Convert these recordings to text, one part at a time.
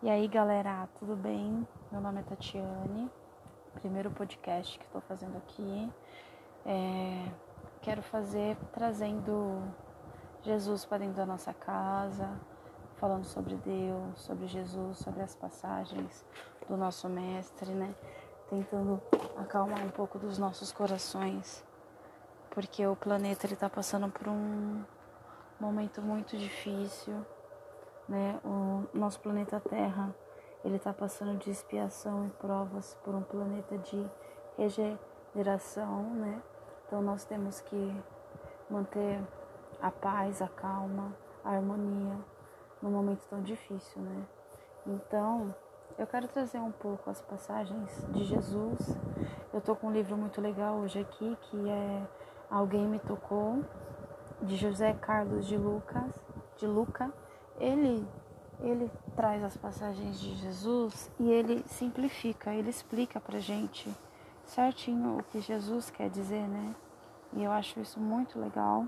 E aí, galera, tudo bem? Meu nome é Tatiane, primeiro podcast que estou fazendo aqui. É, quero fazer trazendo Jesus para dentro da nossa casa, falando sobre Deus, sobre Jesus, sobre as passagens do nosso Mestre, né? Tentando acalmar um pouco dos nossos corações, porque o planeta ele está passando por um momento muito difícil né? O nosso planeta Terra, ele está passando de expiação e provas por um planeta de regeneração, né? Então nós temos que manter a paz, a calma, a harmonia num momento tão difícil, né? Então, eu quero trazer um pouco as passagens de Jesus. Eu tô com um livro muito legal hoje aqui, que é Alguém me tocou, de José Carlos de Lucas, de Luca ele ele traz as passagens de Jesus e ele simplifica, ele explica pra gente certinho o que Jesus quer dizer, né? E eu acho isso muito legal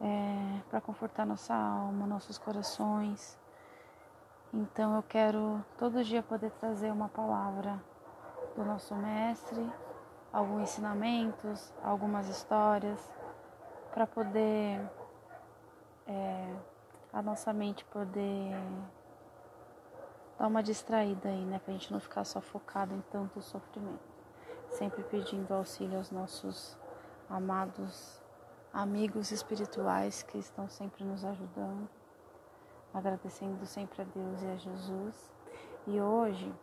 é, para confortar nossa alma, nossos corações. Então eu quero todo dia poder trazer uma palavra do nosso mestre, alguns ensinamentos, algumas histórias, para poder é, a nossa mente poder dar uma distraída aí, né? Pra gente não ficar só focado em tanto sofrimento. Sempre pedindo auxílio aos nossos amados amigos espirituais que estão sempre nos ajudando, agradecendo sempre a Deus e a Jesus. E hoje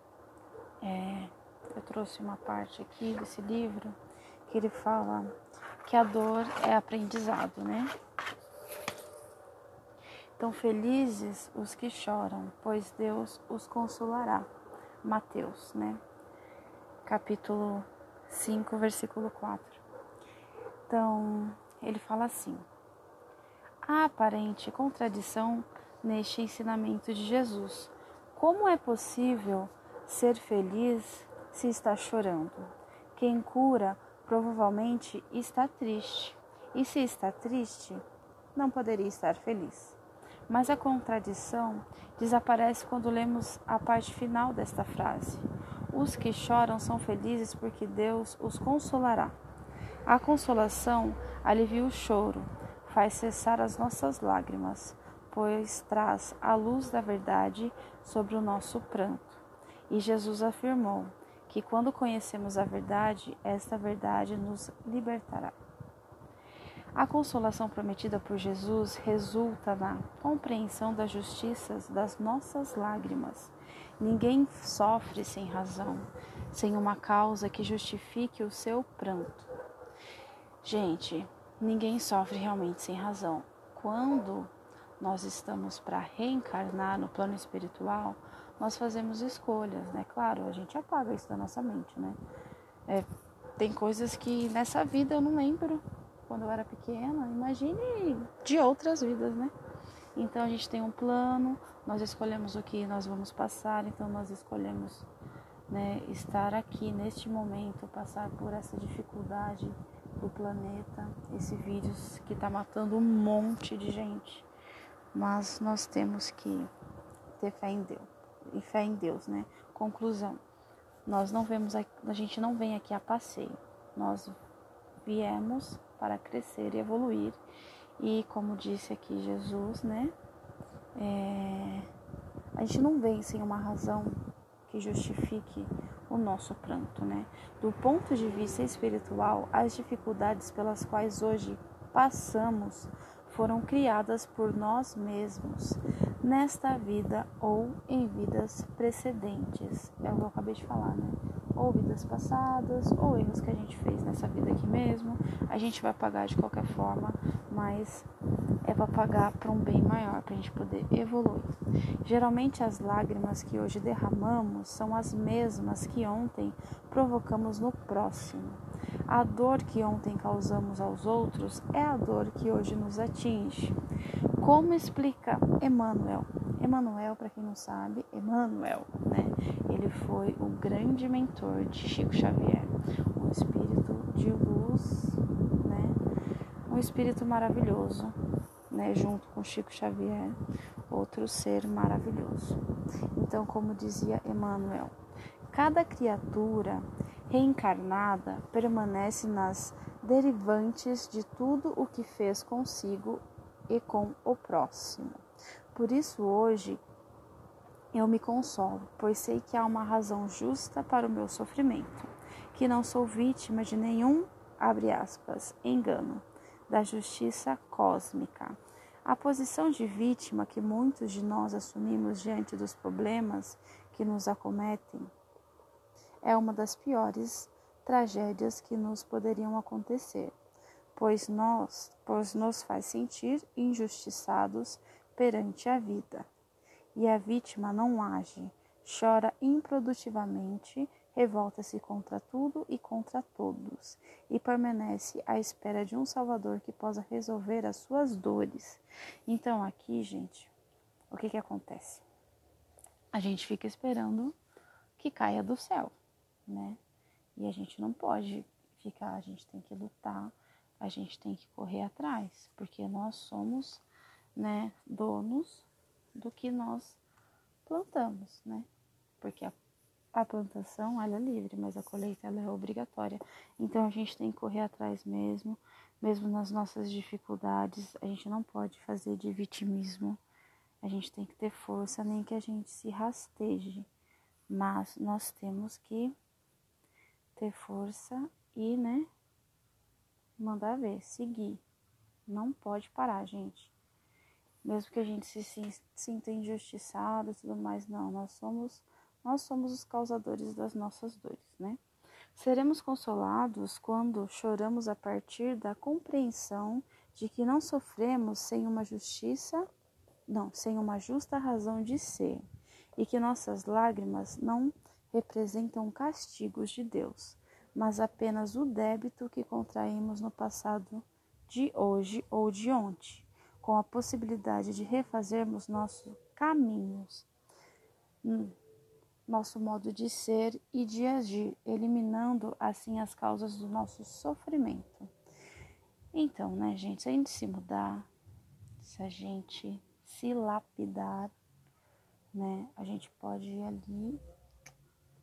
é, eu trouxe uma parte aqui desse livro que ele fala que a dor é aprendizado, né? Então, felizes os que choram, pois Deus os consolará. Mateus, né? Capítulo 5, versículo 4. Então, ele fala assim: Há aparente contradição neste ensinamento de Jesus. Como é possível ser feliz se está chorando? Quem cura provavelmente está triste, e se está triste, não poderia estar feliz. Mas a contradição desaparece quando lemos a parte final desta frase. Os que choram são felizes porque Deus os consolará. A consolação alivia o choro, faz cessar as nossas lágrimas, pois traz a luz da verdade sobre o nosso pranto. E Jesus afirmou que quando conhecemos a verdade, esta verdade nos libertará. A consolação prometida por Jesus resulta na compreensão das justiças das nossas lágrimas. Ninguém sofre sem razão, sem uma causa que justifique o seu pranto. Gente, ninguém sofre realmente sem razão. Quando nós estamos para reencarnar no plano espiritual, nós fazemos escolhas, né? Claro, a gente apaga isso da nossa mente, né? É, tem coisas que nessa vida eu não lembro quando eu era pequena, imagine de outras vidas, né? Então a gente tem um plano, nós escolhemos o que nós vamos passar, então nós escolhemos né, estar aqui neste momento, passar por essa dificuldade do planeta, esse vírus que está matando um monte de gente. Mas nós temos que ter fé em Deus, e fé em Deus, né? Conclusão: nós não vemos, a, a gente não vem aqui a passeio, nós viemos para crescer e evoluir. E como disse aqui Jesus, né? É, a gente não vem sem uma razão que justifique o nosso pranto, né? Do ponto de vista espiritual, as dificuldades pelas quais hoje passamos foram criadas por nós mesmos nesta vida ou em vidas precedentes. É o que eu acabei de falar, né? Ou vidas passadas, ou erros que a gente fez nessa vida aqui mesmo. A gente vai pagar de qualquer forma, mas é para pagar para um bem maior, para a gente poder evoluir. Geralmente as lágrimas que hoje derramamos são as mesmas que ontem provocamos no próximo. A dor que ontem causamos aos outros é a dor que hoje nos atinge. Como explica Emmanuel? Emmanuel, para quem não sabe, Emmanuel, né? Ele foi o grande mentor de Chico Xavier, um espírito de luz, né? Um espírito maravilhoso, né? Junto com Chico Xavier, outro ser maravilhoso. Então, como dizia Emmanuel, cada criatura reencarnada permanece nas derivantes de tudo o que fez consigo e com o próximo. Por isso, hoje, eu me consolo, pois sei que há uma razão justa para o meu sofrimento, que não sou vítima de nenhum, aspas, engano, da justiça cósmica. A posição de vítima que muitos de nós assumimos diante dos problemas que nos acometem é uma das piores tragédias que nos poderiam acontecer, pois nós, pois nos faz sentir injustiçados perante a vida. E a vítima não age, chora improdutivamente, revolta-se contra tudo e contra todos, e permanece à espera de um Salvador que possa resolver as suas dores. Então, aqui, gente, o que, que acontece? A gente fica esperando que caia do céu, né? E a gente não pode ficar, a gente tem que lutar, a gente tem que correr atrás, porque nós somos, né, donos do que nós plantamos, né? Porque a, a plantação ela é livre, mas a colheita ela é obrigatória. Então a gente tem que correr atrás mesmo, mesmo nas nossas dificuldades, a gente não pode fazer de vitimismo. A gente tem que ter força, nem que a gente se rasteje, mas nós temos que ter força e, né, mandar ver, seguir. Não pode parar, gente. Mesmo que a gente se sinta injustiçado e tudo mais, não, nós somos nós somos os causadores das nossas dores, né? Seremos consolados quando choramos a partir da compreensão de que não sofremos sem uma justiça, não, sem uma justa razão de ser, e que nossas lágrimas não representam castigos de Deus, mas apenas o débito que contraímos no passado de hoje ou de ontem, com a possibilidade de refazermos nossos caminhos, hum, nosso modo de ser e de agir, eliminando assim as causas do nosso sofrimento. Então, né, gente, se a gente se mudar, se a gente se lapidar, né, a gente pode ir ali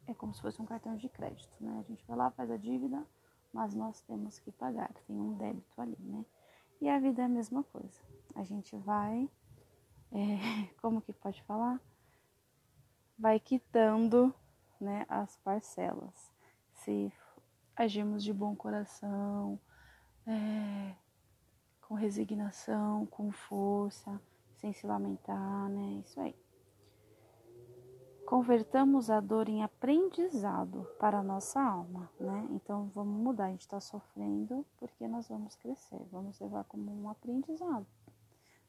é como se fosse um cartão de crédito, né? A gente vai lá, faz a dívida, mas nós temos que pagar, tem um débito ali, né? E a vida é a mesma coisa. A gente vai, é, como que pode falar? Vai quitando, né, as parcelas. Se agirmos de bom coração, é, com resignação, com força, sem se lamentar, né? Isso aí. Convertamos a dor em aprendizado para a nossa alma, né? Então vamos mudar, a gente está sofrendo porque nós vamos crescer, vamos levar como um aprendizado.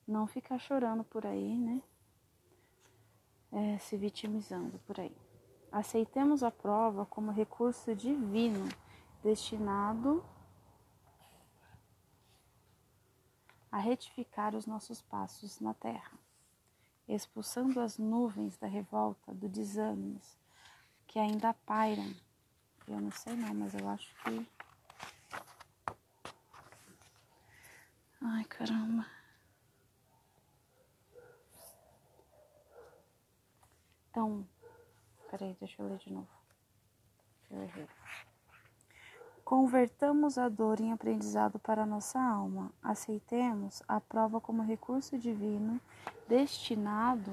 Não ficar chorando por aí, né? É, se vitimizando por aí. Aceitemos a prova como recurso divino destinado a retificar os nossos passos na terra expulsando as nuvens da revolta, do desânimo que ainda pairam. Eu não sei não, mas eu acho que. Ai, caramba. Então, peraí, deixa eu ler de novo. Eu errei. Convertamos a dor em aprendizado para nossa alma. Aceitemos a prova como recurso divino destinado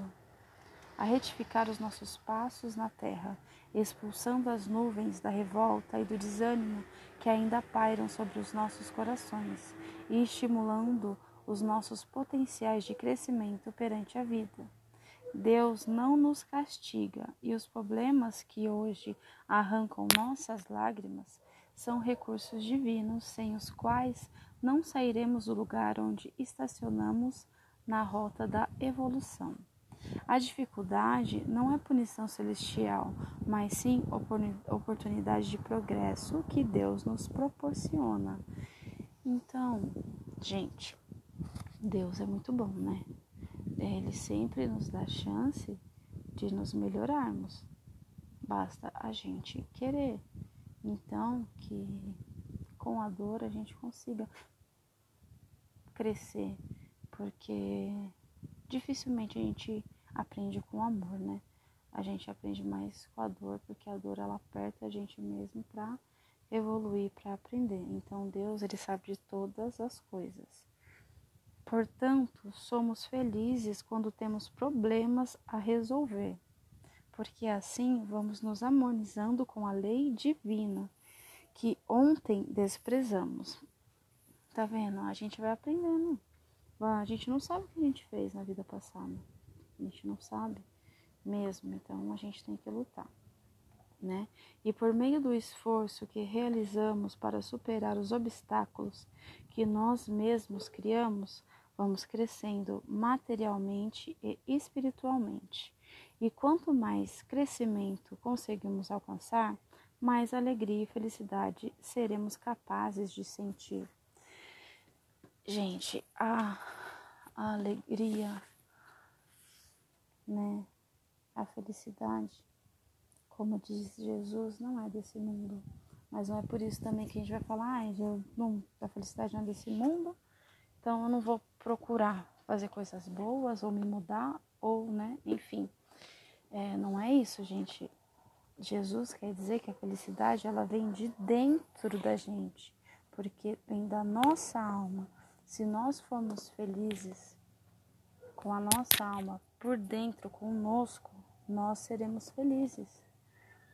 a retificar os nossos passos na terra, expulsando as nuvens da revolta e do desânimo que ainda pairam sobre os nossos corações e estimulando os nossos potenciais de crescimento perante a vida. Deus não nos castiga e os problemas que hoje arrancam nossas lágrimas são recursos divinos sem os quais não sairemos do lugar onde estacionamos na rota da evolução. A dificuldade não é punição celestial, mas sim oportunidade de progresso que Deus nos proporciona. Então, gente, Deus é muito bom, né? Ele sempre nos dá chance de nos melhorarmos. Basta a gente querer. Então, que com a dor a gente consiga crescer, porque dificilmente a gente aprende com amor, né? A gente aprende mais com a dor, porque a dor ela aperta a gente mesmo para evoluir, para aprender. Então Deus, ele sabe de todas as coisas. Portanto, somos felizes quando temos problemas a resolver, porque assim vamos nos harmonizando com a lei divina que ontem desprezamos. Tá vendo? A gente vai aprendendo. A gente não sabe o que a gente fez na vida passada. A gente não sabe mesmo. Então a gente tem que lutar. Né? E por meio do esforço que realizamos para superar os obstáculos que nós mesmos criamos, vamos crescendo materialmente e espiritualmente. E quanto mais crescimento conseguimos alcançar, mais alegria e felicidade seremos capazes de sentir. Gente, a, a alegria, né? A felicidade, como diz Jesus, não é desse mundo. Mas não é por isso também que a gente vai falar, ah, eu não, a felicidade não é desse mundo, então eu não vou procurar fazer coisas boas ou me mudar ou, né, enfim. É, não é isso, gente. Jesus quer dizer que a felicidade ela vem de dentro da gente, porque vem da nossa alma. Se nós formos felizes com a nossa alma por dentro, conosco, nós seremos felizes.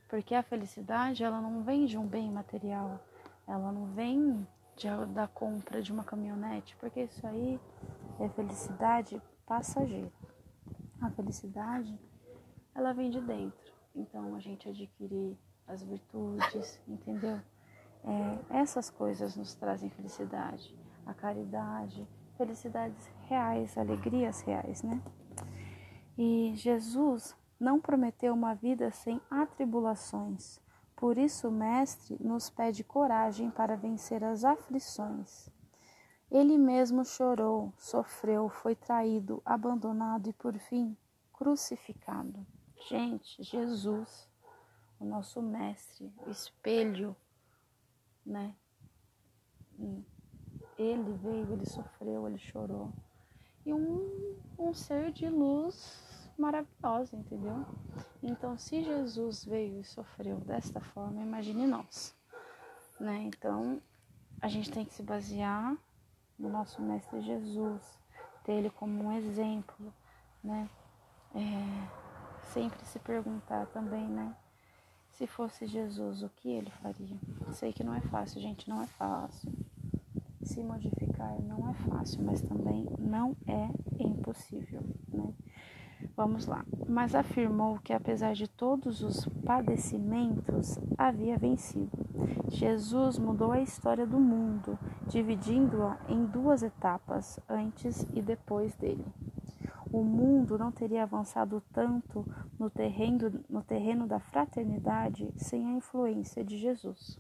Porque a felicidade ela não vem de um bem material, ela não vem de, da compra de uma caminhonete, porque isso aí é felicidade passageira. A felicidade, ela vem de dentro. Então a gente adquirir as virtudes, entendeu? É, essas coisas nos trazem felicidade, a caridade, felicidades reais, alegrias reais, né? E Jesus não prometeu uma vida sem atribulações, por isso, o Mestre nos pede coragem para vencer as aflições. Ele mesmo chorou, sofreu, foi traído, abandonado e, por fim, crucificado. Gente, Jesus, o nosso Mestre, o espelho, né? Ele veio, ele sofreu, ele chorou. E um, um ser de luz maravilhosa, entendeu? Então, se Jesus veio e sofreu desta forma, imagine nós, né? Então, a gente tem que se basear no nosso Mestre Jesus, ter ele como um exemplo, né? É, sempre se perguntar também, né? Se fosse Jesus, o que ele faria? Sei que não é fácil, gente, não é fácil. Se modificar não é fácil, mas também não é impossível, né? Vamos lá. Mas afirmou que, apesar de todos os padecimentos, havia vencido. Jesus mudou a história do mundo, dividindo-a em duas etapas, antes e depois dele. O mundo não teria avançado tanto no terreno, no terreno da fraternidade sem a influência de Jesus.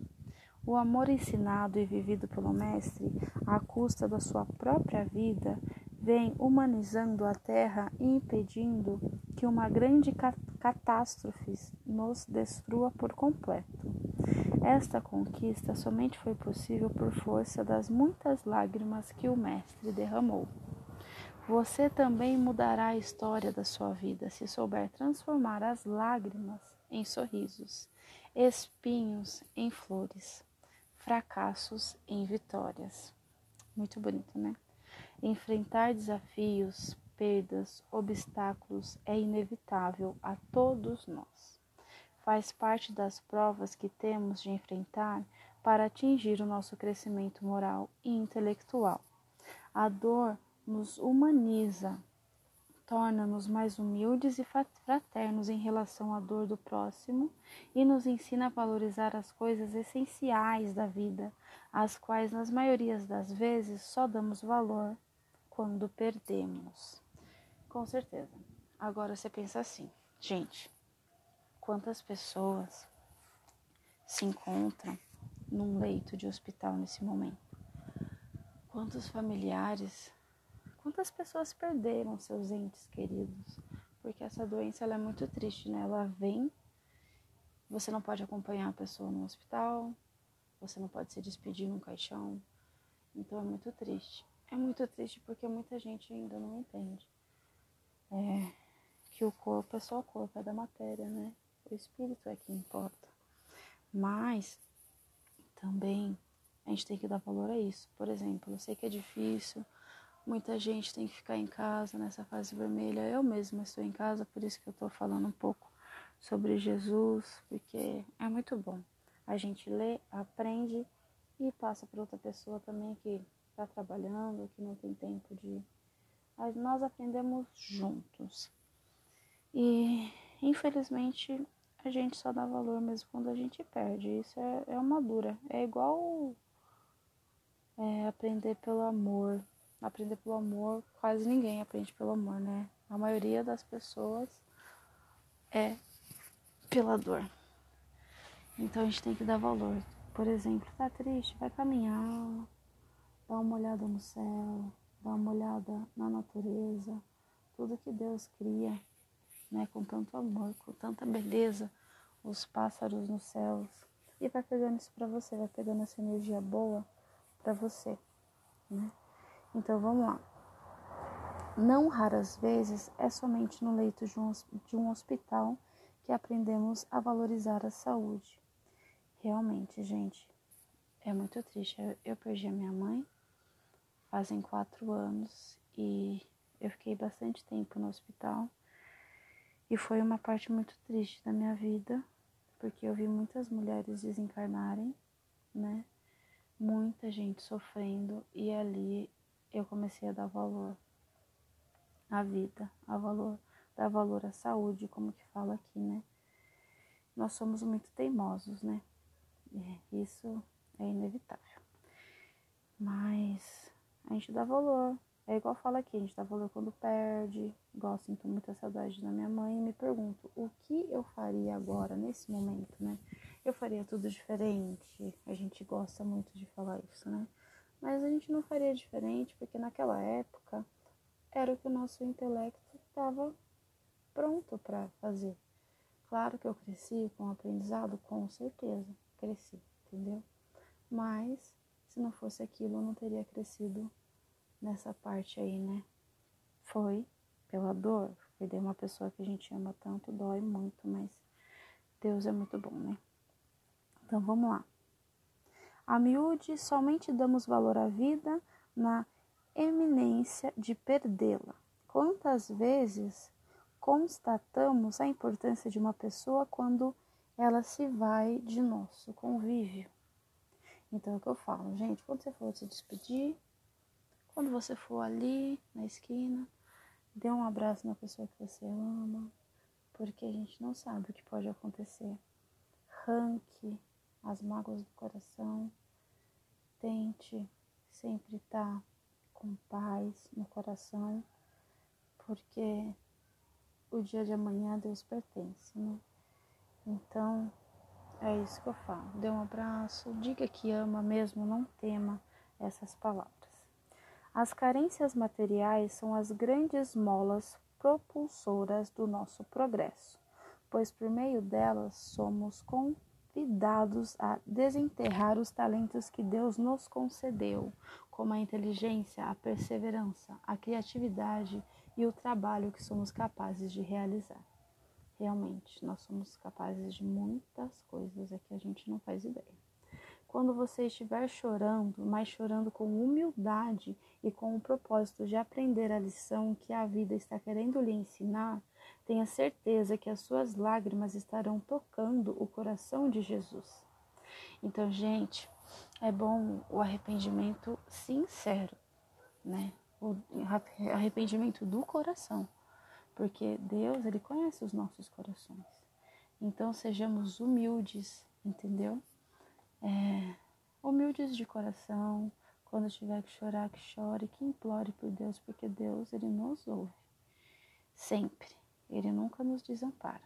O amor ensinado e vivido pelo Mestre, à custa da sua própria vida, vem humanizando a Terra e impedindo que uma grande catástrofe nos destrua por completo. Esta conquista somente foi possível por força das muitas lágrimas que o Mestre derramou. Você também mudará a história da sua vida se souber transformar as lágrimas em sorrisos, espinhos em flores, fracassos em vitórias. Muito bonito, né? Enfrentar desafios, perdas, obstáculos é inevitável a todos nós. Faz parte das provas que temos de enfrentar para atingir o nosso crescimento moral e intelectual. A dor nos humaniza, torna-nos mais humildes e fraternos em relação à dor do próximo e nos ensina a valorizar as coisas essenciais da vida, às quais, nas maiorias das vezes, só damos valor quando perdemos. Com certeza. Agora você pensa assim, gente, quantas pessoas se encontram num leito de hospital nesse momento? Quantos familiares, quantas pessoas perderam seus entes queridos? Porque essa doença ela é muito triste, né? Ela vem, você não pode acompanhar a pessoa no hospital, você não pode se despedir num caixão. Então é muito triste. É muito triste porque muita gente ainda não entende. é, que o corpo é só o corpo, é da matéria, né? O espírito é que importa. Mas também a gente tem que dar valor a isso. Por exemplo, eu sei que é difícil, muita gente tem que ficar em casa nessa fase vermelha. Eu mesma estou em casa, por isso que eu estou falando um pouco sobre Jesus, porque é muito bom. A gente lê, aprende e passa para outra pessoa também que está trabalhando, que não tem tempo de. Nós aprendemos juntos. E infelizmente a gente só dá valor mesmo quando a gente perde. Isso é, é uma dura. É igual é, aprender pelo amor. Aprender pelo amor, quase ninguém aprende pelo amor, né? A maioria das pessoas é pela dor. Então a gente tem que dar valor. Por exemplo, tá triste, vai caminhar, dá uma olhada no céu, dá uma olhada na natureza, tudo que Deus cria né, com tanto amor, com tanta beleza, os pássaros nos céus. E vai pegando isso para você, vai pegando essa energia boa para você, né? Então vamos lá. Não raras vezes é somente no leito de um, de um hospital que aprendemos a valorizar a saúde. Realmente, gente, é muito triste. Eu, eu perdi a minha mãe fazem quatro anos e eu fiquei bastante tempo no hospital. E foi uma parte muito triste da minha vida, porque eu vi muitas mulheres desencarnarem, né? Muita gente sofrendo e ali eu comecei a dar valor à vida, a valor, dar valor à saúde, como que fala aqui, né? Nós somos muito teimosos, né? Isso é inevitável. Mas a gente dá valor é igual fala aqui, a gente dá valor quando perde, igual sinto muita saudade da minha mãe e me pergunto o que eu faria agora, nesse momento, né? Eu faria tudo diferente, a gente gosta muito de falar isso, né? Mas a gente não faria diferente porque naquela época era o que o nosso intelecto estava pronto para fazer. Claro que eu cresci com o aprendizado, com certeza, cresci, entendeu? Mas se não fosse aquilo, eu não teria crescido nessa parte aí, né? Foi pela dor. Perder uma pessoa que a gente ama tanto dói muito, mas Deus é muito bom, né? Então vamos lá. A miúde somente damos valor à vida na eminência de perdê-la. Quantas vezes constatamos a importância de uma pessoa quando ela se vai de nosso convívio? Então é o que eu falo, gente, quando você for se despedir, quando você for ali na esquina, dê um abraço na pessoa que você ama, porque a gente não sabe o que pode acontecer. Ranque as mágoas do coração. Tente sempre estar com paz no coração, porque o dia de amanhã a Deus pertence, né? Então, é isso que eu falo. Dê um abraço, diga que ama mesmo, não tema essas palavras. As carências materiais são as grandes molas propulsoras do nosso progresso, pois por meio delas somos convidados a desenterrar os talentos que Deus nos concedeu, como a inteligência, a perseverança, a criatividade e o trabalho que somos capazes de realizar. Realmente, nós somos capazes de muitas coisas é que a gente não faz ideia. Quando você estiver chorando, mas chorando com humildade e com o propósito de aprender a lição que a vida está querendo lhe ensinar, tenha certeza que as suas lágrimas estarão tocando o coração de Jesus. Então, gente, é bom o arrependimento sincero, né? O arrependimento do coração, porque Deus, ele conhece os nossos corações. Então, sejamos humildes, entendeu? É, humildes de coração, quando tiver que chorar, que chore, que implore por Deus, porque Deus, Ele nos ouve. Sempre. Ele nunca nos desampara.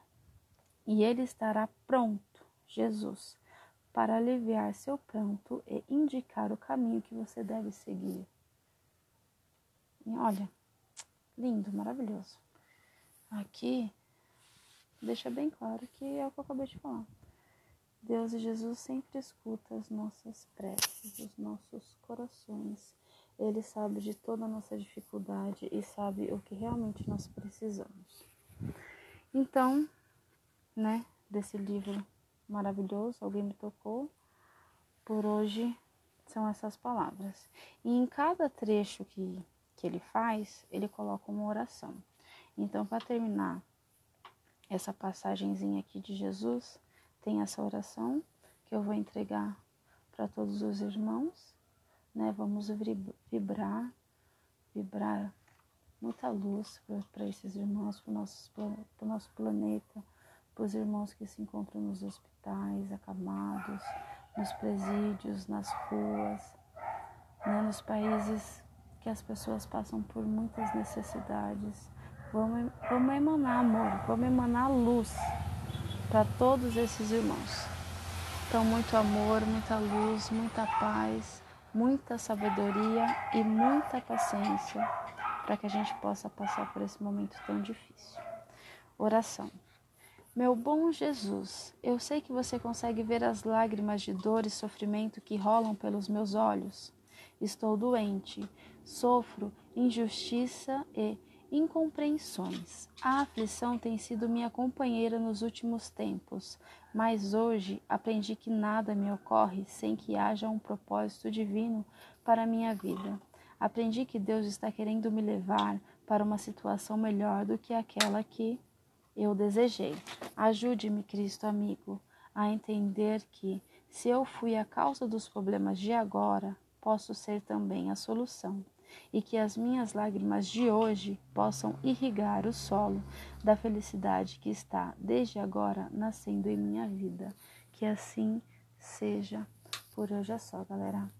E Ele estará pronto, Jesus, para aliviar seu pranto e indicar o caminho que você deve seguir. E olha, lindo, maravilhoso. Aqui deixa bem claro que é o que eu acabei de falar. Deus e Jesus sempre escuta as nossas preces, os nossos corações. Ele sabe de toda a nossa dificuldade e sabe o que realmente nós precisamos. Então, né, desse livro maravilhoso, alguém me tocou, por hoje são essas palavras. E em cada trecho que, que ele faz, ele coloca uma oração. Então, para terminar essa passagenzinha aqui de Jesus, tem essa oração que eu vou entregar para todos os irmãos né? Vamos vibrar, vibrar muita luz para esses irmãos, para o nosso, nosso planeta, para os irmãos que se encontram nos hospitais, acamados, nos presídios, nas ruas, né? nos países que as pessoas passam por muitas necessidades. Vamos, vamos emanar amor, vamos emanar luz para todos esses irmãos. Então, muito amor, muita luz, muita paz muita sabedoria e muita paciência para que a gente possa passar por esse momento tão difícil. Oração. Meu bom Jesus, eu sei que você consegue ver as lágrimas de dor e sofrimento que rolam pelos meus olhos. Estou doente, sofro injustiça e incompreensões. A aflição tem sido minha companheira nos últimos tempos, mas hoje aprendi que nada me ocorre sem que haja um propósito divino para minha vida. Aprendi que Deus está querendo me levar para uma situação melhor do que aquela que eu desejei. Ajude-me, Cristo amigo, a entender que, se eu fui a causa dos problemas de agora, posso ser também a solução e que as minhas lágrimas de hoje possam irrigar o solo da felicidade que está desde agora nascendo em minha vida. Que assim seja. Por hoje é só, galera.